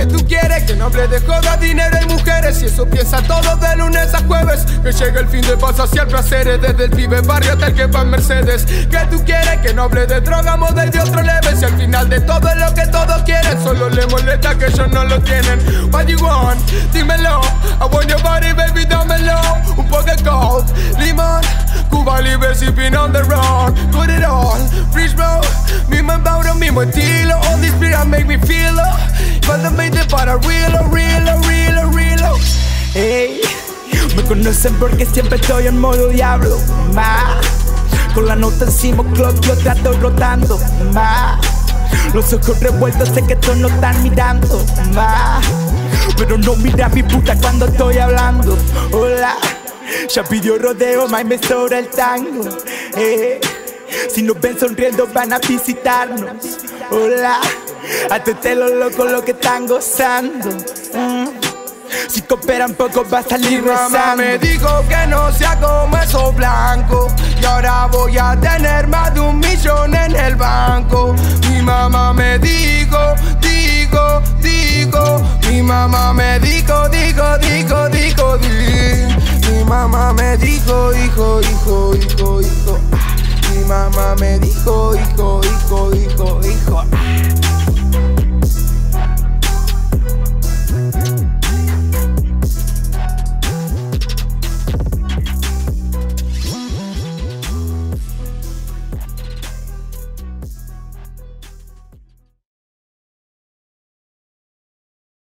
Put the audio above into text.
¿Qué tú quieres? Que no hable de joda, dinero y mujeres. Y eso piensa todo de lunes a jueves. Que llegue el fin de paz hacia el placer. Desde el pibe barrio hasta el que va en Mercedes. ¿Qué tú quieres? Que no hable de droga, model de otro leve. Si al final de todo es lo que todos quieren. Solo le molesta que ellos no lo tienen. What you want? Dímelo. I want your body, baby, dámelo. Un poco de gold, limón. Cuba libre, sipping on the road. Put it all, freeze bro. Mismo embaudo, mismo estilo. All this beer make me feel it. Real, real, real, real. Hey, me conocen porque siempre estoy en modo diablo. Ma. Con la nota encima, club, yo trato rotando. Ma. Los ojos revueltos, sé que todos no están mirando. Ma. Pero no mira mi puta cuando estoy hablando. Hola. Ya pidió rodeo, más me sobra el tango. Eh, si nos ven sonriendo van a visitarnos. Hola, te lo loco lo que están gozando. Mm. Si cooperan poco va a salir Mi mamá me dijo que no sea como esos blancos Y ahora voy a tener más de un millón en el banco Mi mamá me dijo, dijo, dijo Mi mamá me dijo, dijo, dijo, dijo, dijo mi mamá me dijo, hijo, hijo, hijo.